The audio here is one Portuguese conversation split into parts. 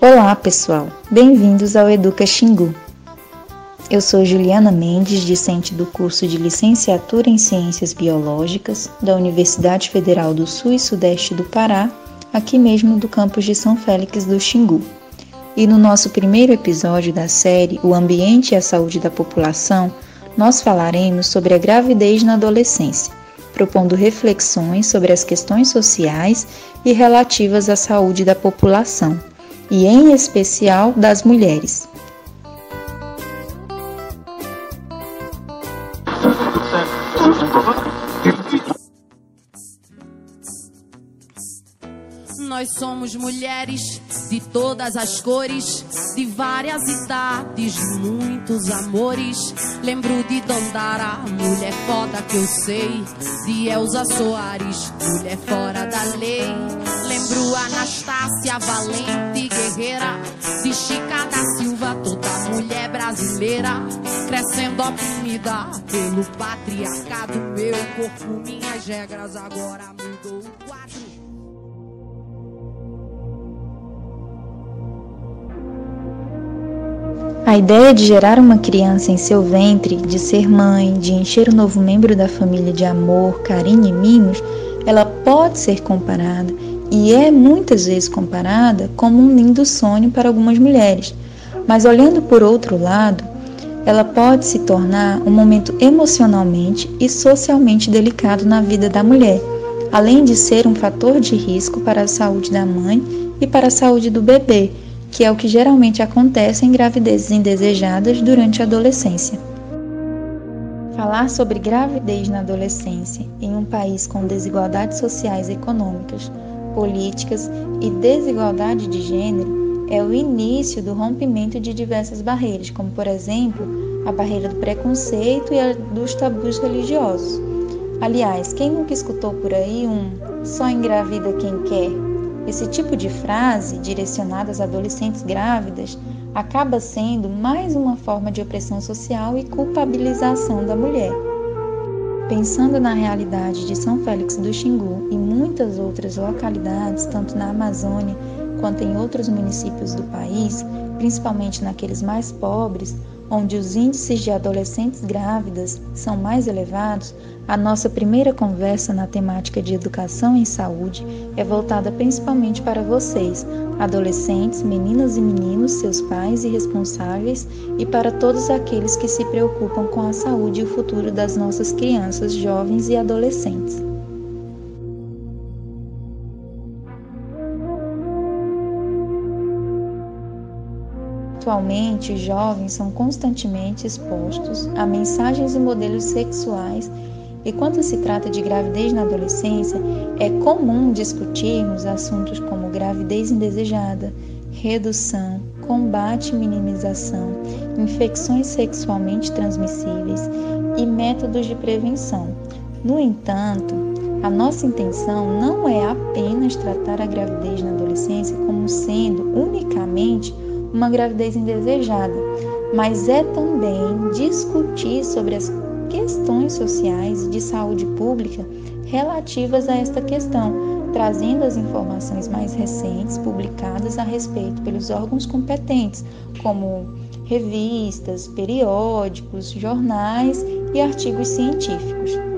Olá, pessoal. Bem-vindos ao Educa Xingu. Eu sou Juliana Mendes, discente do curso de Licenciatura em Ciências Biológicas da Universidade Federal do Sul e Sudeste do Pará, aqui mesmo do campus de São Félix do Xingu. E no nosso primeiro episódio da série O Ambiente e a Saúde da População, nós falaremos sobre a gravidez na adolescência, propondo reflexões sobre as questões sociais e relativas à saúde da população, e em especial das mulheres. Nós somos mulheres de todas as cores, de várias idades, de muitos amores. Lembro de Dondara, mulher foda que eu sei, de Elza Soares, mulher fora da lei. Lembro Anastácia, valente guerreira, de Chica da Silva, toda mulher brasileira, crescendo oprimida pelo patriarcado. Meu corpo, minhas regras, agora mudou o quadro. A ideia de gerar uma criança em seu ventre, de ser mãe, de encher o novo membro da família de amor, carinho e mimos, ela pode ser comparada e é muitas vezes comparada como um lindo sonho para algumas mulheres. Mas olhando por outro lado, ela pode se tornar um momento emocionalmente e socialmente delicado na vida da mulher, além de ser um fator de risco para a saúde da mãe e para a saúde do bebê que é o que geralmente acontece em gravidezes indesejadas durante a adolescência. Falar sobre gravidez na adolescência em um país com desigualdades sociais e econômicas, políticas e desigualdade de gênero é o início do rompimento de diversas barreiras, como por exemplo a barreira do preconceito e a dos tabus religiosos. Aliás, quem nunca escutou por aí um só engravida quem quer? Esse tipo de frase, direcionada às adolescentes grávidas, acaba sendo mais uma forma de opressão social e culpabilização da mulher. Pensando na realidade de São Félix do Xingu e muitas outras localidades, tanto na Amazônia quanto em outros municípios do país, principalmente naqueles mais pobres, onde os índices de adolescentes grávidas são mais elevados, a nossa primeira conversa na temática de educação em saúde é voltada principalmente para vocês, adolescentes, meninas e meninos, seus pais e responsáveis, e para todos aqueles que se preocupam com a saúde e o futuro das nossas crianças, jovens e adolescentes. Atualmente, jovens são constantemente expostos a mensagens e modelos sexuais, e quando se trata de gravidez na adolescência, é comum discutirmos assuntos como gravidez indesejada, redução, combate e minimização, infecções sexualmente transmissíveis e métodos de prevenção. No entanto, a nossa intenção não é apenas tratar a gravidez na adolescência como sendo unicamente uma gravidez indesejada, mas é também discutir sobre as questões sociais e de saúde pública relativas a esta questão, trazendo as informações mais recentes publicadas a respeito pelos órgãos competentes, como revistas, periódicos, jornais e artigos científicos.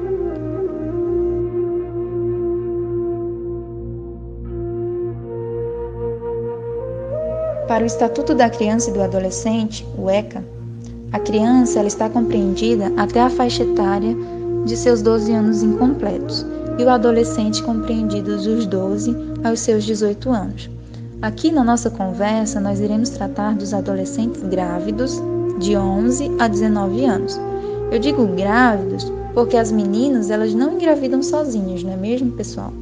Para o Estatuto da Criança e do Adolescente, o ECA, a criança ela está compreendida até a faixa etária de seus 12 anos incompletos e o adolescente compreendido dos 12 aos seus 18 anos. Aqui na nossa conversa nós iremos tratar dos adolescentes grávidos de 11 a 19 anos. Eu digo grávidos porque as meninas elas não engravidam sozinhas, não é mesmo, pessoal?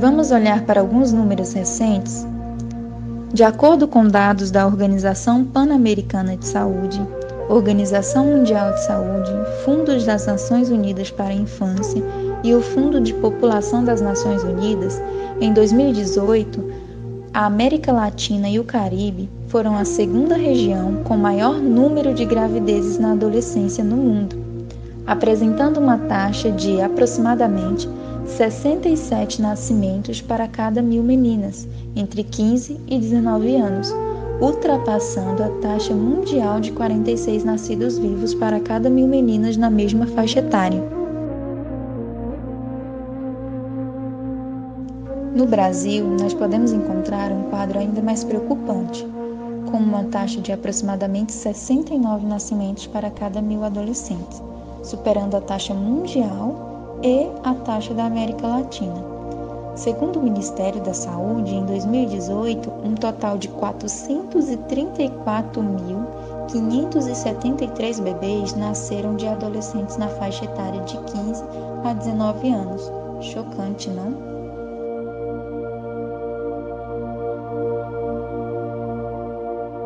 Vamos olhar para alguns números recentes? De acordo com dados da Organização Pan-Americana de Saúde, Organização Mundial de Saúde, Fundos das Nações Unidas para a Infância e o Fundo de População das Nações Unidas, em 2018, a América Latina e o Caribe foram a segunda região com maior número de gravidezes na adolescência no mundo, apresentando uma taxa de aproximadamente 67 nascimentos para cada mil meninas entre 15 e 19 anos, ultrapassando a taxa mundial de 46 nascidos vivos para cada mil meninas na mesma faixa etária. No Brasil, nós podemos encontrar um quadro ainda mais preocupante, com uma taxa de aproximadamente 69 nascimentos para cada mil adolescentes, superando a taxa mundial e a taxa da América Latina. Segundo o Ministério da Saúde, em 2018, um total de 434.573 bebês nasceram de adolescentes na faixa etária de 15 a 19 anos. Chocante, não?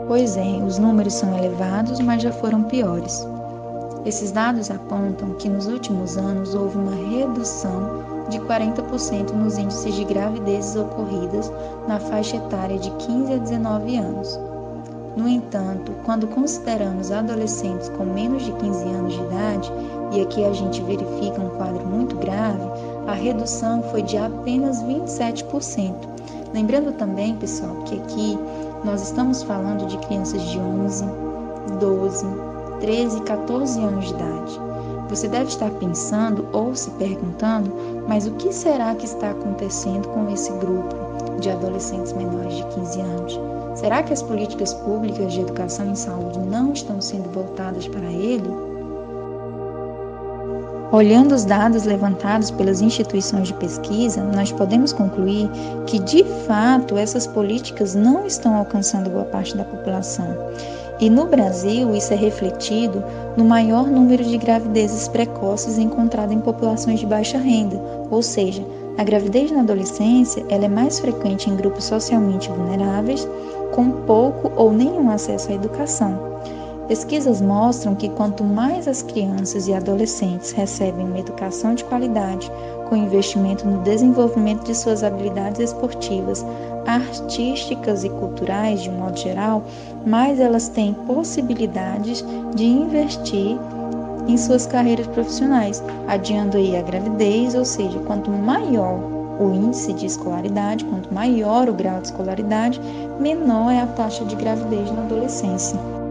Pois é, os números são elevados, mas já foram piores. Esses dados apontam que nos últimos anos houve uma redução de 40% nos índices de gravidezes ocorridas na faixa etária de 15 a 19 anos. No entanto, quando consideramos adolescentes com menos de 15 anos de idade, e aqui a gente verifica um quadro muito grave, a redução foi de apenas 27%. Lembrando também, pessoal, que aqui nós estamos falando de crianças de 11, 12, 13 e 14 anos de idade. Você deve estar pensando ou se perguntando, mas o que será que está acontecendo com esse grupo de adolescentes menores de 15 anos? Será que as políticas públicas de educação e saúde não estão sendo voltadas para ele? Olhando os dados levantados pelas instituições de pesquisa, nós podemos concluir que, de fato, essas políticas não estão alcançando boa parte da população. E no Brasil, isso é refletido no maior número de gravidezes precoces encontrado em populações de baixa renda, ou seja, a gravidez na adolescência ela é mais frequente em grupos socialmente vulneráveis, com pouco ou nenhum acesso à educação. Pesquisas mostram que quanto mais as crianças e adolescentes recebem uma educação de qualidade, com investimento no desenvolvimento de suas habilidades esportivas, artísticas e culturais de um modo geral, mais elas têm possibilidades de investir em suas carreiras profissionais, adiando aí a gravidez, ou seja, quanto maior o índice de escolaridade, quanto maior o grau de escolaridade, menor é a taxa de gravidez na adolescência.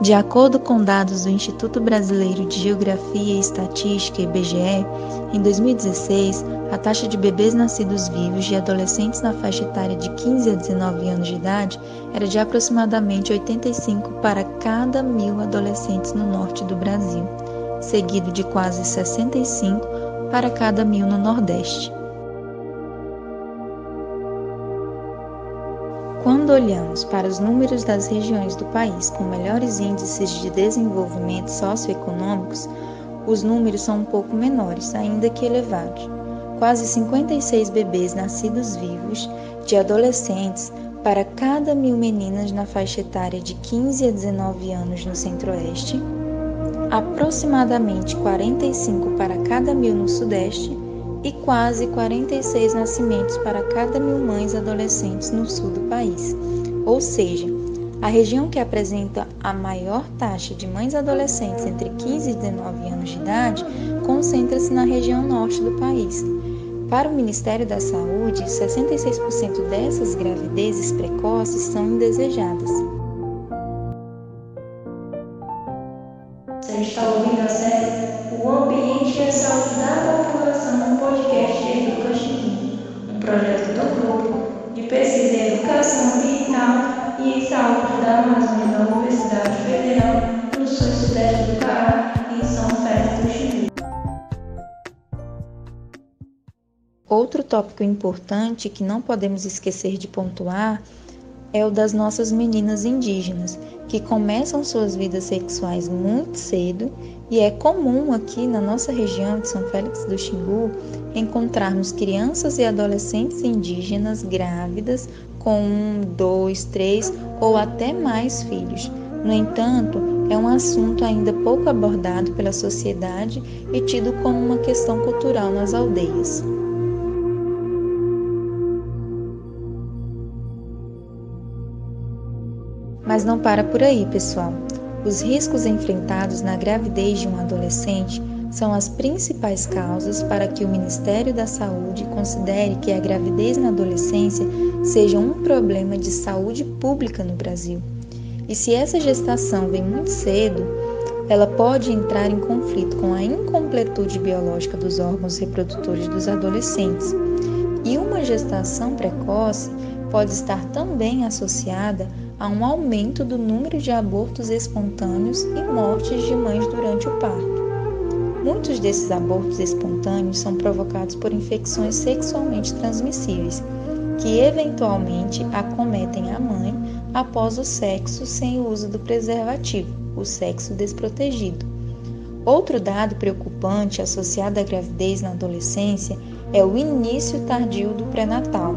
De acordo com dados do Instituto Brasileiro de Geografia e Estatística, IBGE, em 2016, a taxa de bebês nascidos vivos de adolescentes na faixa etária de 15 a 19 anos de idade era de aproximadamente 85 para cada mil adolescentes no norte do Brasil, seguido de quase 65 para cada mil no Nordeste. Quando olhamos para os números das regiões do país com melhores índices de desenvolvimento socioeconômicos, os números são um pouco menores, ainda que elevados. Quase 56 bebês nascidos vivos de adolescentes para cada mil meninas na faixa etária de 15 a 19 anos no Centro-Oeste, aproximadamente 45 para cada mil no Sudeste e quase 46 nascimentos para cada mil mães adolescentes no sul do país. Ou seja, a região que apresenta a maior taxa de mães adolescentes entre 15 e 19 anos de idade concentra-se na região norte do país. Para o Ministério da Saúde, 66% dessas gravidezes precoces são indesejadas. Você está ouvindo a série O Ambiente e a Saúde da projeto do grupo de pesquisa em educação ambiental e saúde da Amazônia da Universidade Federal do Sul e Sudeste do Pará, em São Félix do Xingu. Outro tópico importante que não podemos esquecer de pontuar é o das nossas meninas indígenas, que começam suas vidas sexuais muito cedo e é comum aqui na nossa região de São Félix do Xingu encontrarmos crianças e adolescentes indígenas grávidas com um, dois, três ou até mais filhos. No entanto, é um assunto ainda pouco abordado pela sociedade e tido como uma questão cultural nas aldeias. Mas não para por aí, pessoal. Os riscos enfrentados na gravidez de um adolescente são as principais causas para que o Ministério da Saúde considere que a gravidez na adolescência seja um problema de saúde pública no Brasil. E se essa gestação vem muito cedo, ela pode entrar em conflito com a incompletude biológica dos órgãos reprodutores dos adolescentes. E uma gestação precoce pode estar também associada a um aumento do número de abortos espontâneos e mortes de mães durante o parto. Muitos desses abortos espontâneos são provocados por infecções sexualmente transmissíveis, que eventualmente acometem a mãe após o sexo sem o uso do preservativo, o sexo desprotegido. Outro dado preocupante associado à gravidez na adolescência é o início tardio do pré-natal,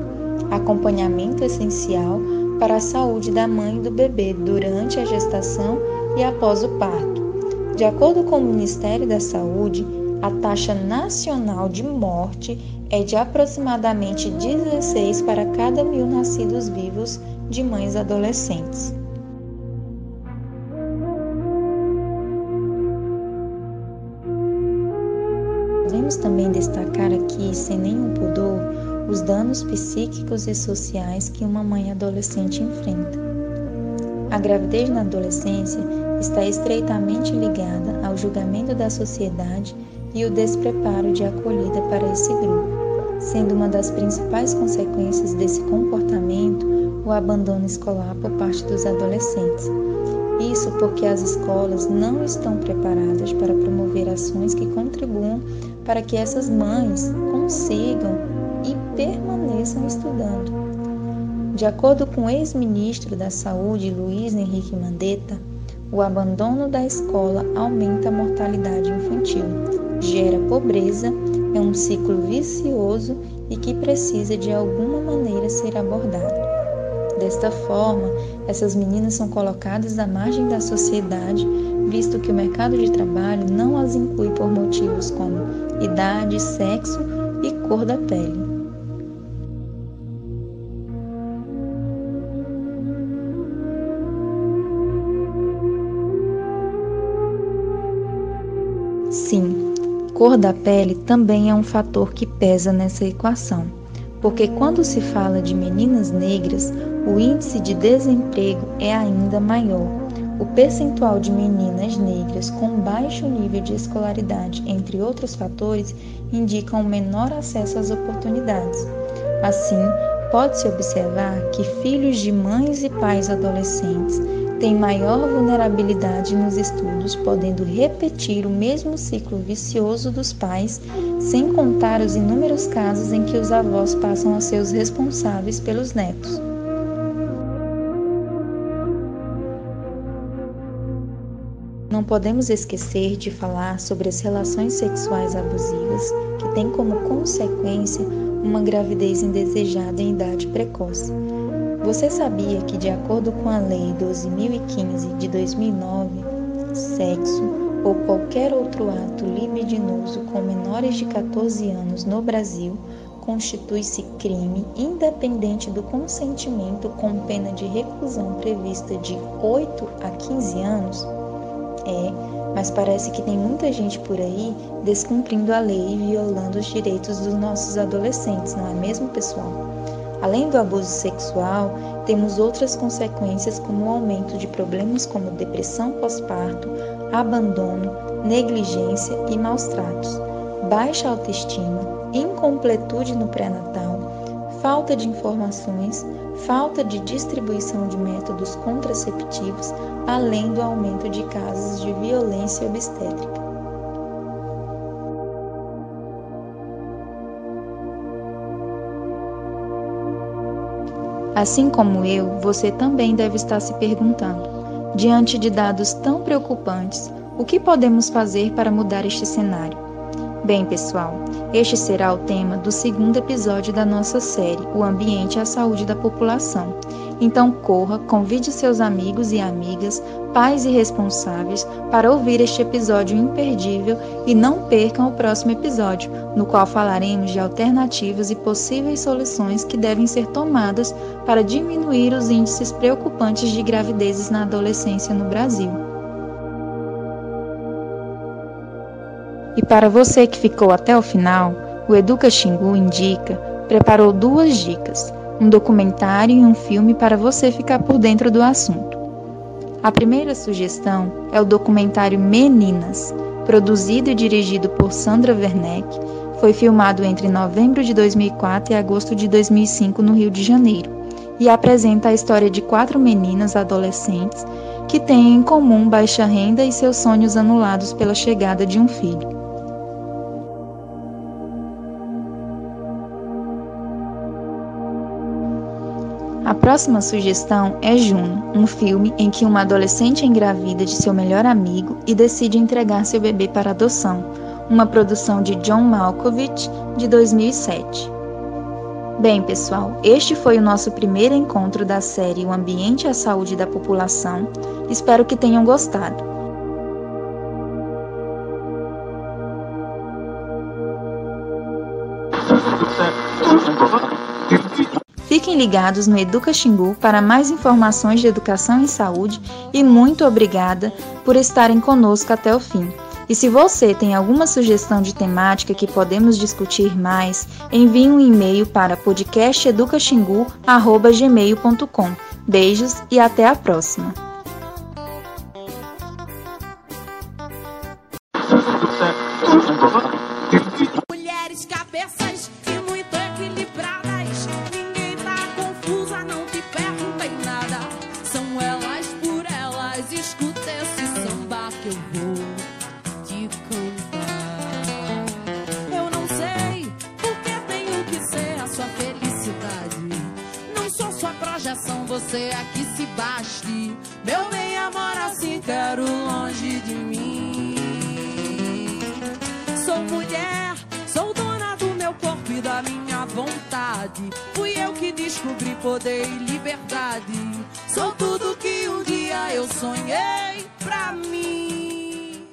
acompanhamento essencial para a saúde da mãe e do bebê durante a gestação e após o parto. De acordo com o Ministério da Saúde, a taxa nacional de morte é de aproximadamente 16 para cada mil nascidos vivos de mães adolescentes. Podemos também destacar aqui, sem nenhum pudor, os danos psíquicos e sociais que uma mãe adolescente enfrenta. A gravidez na adolescência está estreitamente ligada ao julgamento da sociedade e o despreparo de acolhida para esse grupo, sendo uma das principais consequências desse comportamento o abandono escolar por parte dos adolescentes. Isso porque as escolas não estão preparadas para promover ações que contribuam para que essas mães consigam permaneçam estudando. De acordo com o ex-ministro da Saúde, Luiz Henrique Mandetta, o abandono da escola aumenta a mortalidade infantil, gera pobreza, é um ciclo vicioso e que precisa de alguma maneira ser abordado. Desta forma, essas meninas são colocadas à margem da sociedade, visto que o mercado de trabalho não as inclui por motivos como idade, sexo e cor da pele. Sim, cor da pele também é um fator que pesa nessa equação, porque quando se fala de meninas negras, o índice de desemprego é ainda maior. O percentual de meninas negras com baixo nível de escolaridade, entre outros fatores, indicam um menor acesso às oportunidades. Assim, pode-se observar que filhos de mães e pais adolescentes têm maior vulnerabilidade nos estudos, podendo repetir o mesmo ciclo vicioso dos pais, sem contar os inúmeros casos em que os avós passam a ser os responsáveis pelos netos. Não podemos esquecer de falar sobre as relações sexuais abusivas, que têm como consequência uma gravidez indesejada em idade precoce. Você sabia que, de acordo com a Lei 12.015 de 2009, sexo ou qualquer outro ato libidinoso com menores de 14 anos no Brasil constitui-se crime independente do consentimento com pena de reclusão prevista de 8 a 15 anos? É, mas parece que tem muita gente por aí descumprindo a lei e violando os direitos dos nossos adolescentes, não é mesmo, pessoal? Além do abuso sexual, temos outras consequências como o aumento de problemas como depressão pós-parto, abandono, negligência e maus tratos, baixa autoestima, incompletude no pré-natal, falta de informações, falta de distribuição de métodos contraceptivos, além do aumento de casos de violência obstétrica. Assim como eu, você também deve estar se perguntando: diante de dados tão preocupantes, o que podemos fazer para mudar este cenário? Bem, pessoal, este será o tema do segundo episódio da nossa série, O Ambiente e a Saúde da População. Então corra, convide seus amigos e amigas, pais e responsáveis para ouvir este episódio imperdível e não percam o próximo episódio, no qual falaremos de alternativas e possíveis soluções que devem ser tomadas para diminuir os índices preocupantes de gravidezes na adolescência no Brasil. E para você que ficou até o final, o Educa Xingu indica preparou duas dicas um documentário e um filme para você ficar por dentro do assunto. A primeira sugestão é o documentário Meninas, produzido e dirigido por Sandra Werneck. Foi filmado entre novembro de 2004 e agosto de 2005 no Rio de Janeiro e apresenta a história de quatro meninas adolescentes que têm em comum baixa renda e seus sonhos anulados pela chegada de um filho. Próxima sugestão é Juno, um filme em que uma adolescente engravida de seu melhor amigo e decide entregar seu bebê para adoção, uma produção de John Malkovich de 2007. Bem, pessoal, este foi o nosso primeiro encontro da série O Ambiente e a Saúde da População. Espero que tenham gostado. Fiquem ligados no Educa Xingu para mais informações de educação e saúde e muito obrigada por estarem conosco até o fim. E se você tem alguma sugestão de temática que podemos discutir mais, envie um e-mail para podcasteducaxingu@gmail.com. Beijos e até a próxima. Você aqui se baste. Meu bem, amor, assim quero longe de mim. Sou mulher, sou dona do meu corpo e da minha vontade. Fui eu que descobri poder e liberdade. Sou tudo que um dia eu sonhei pra mim.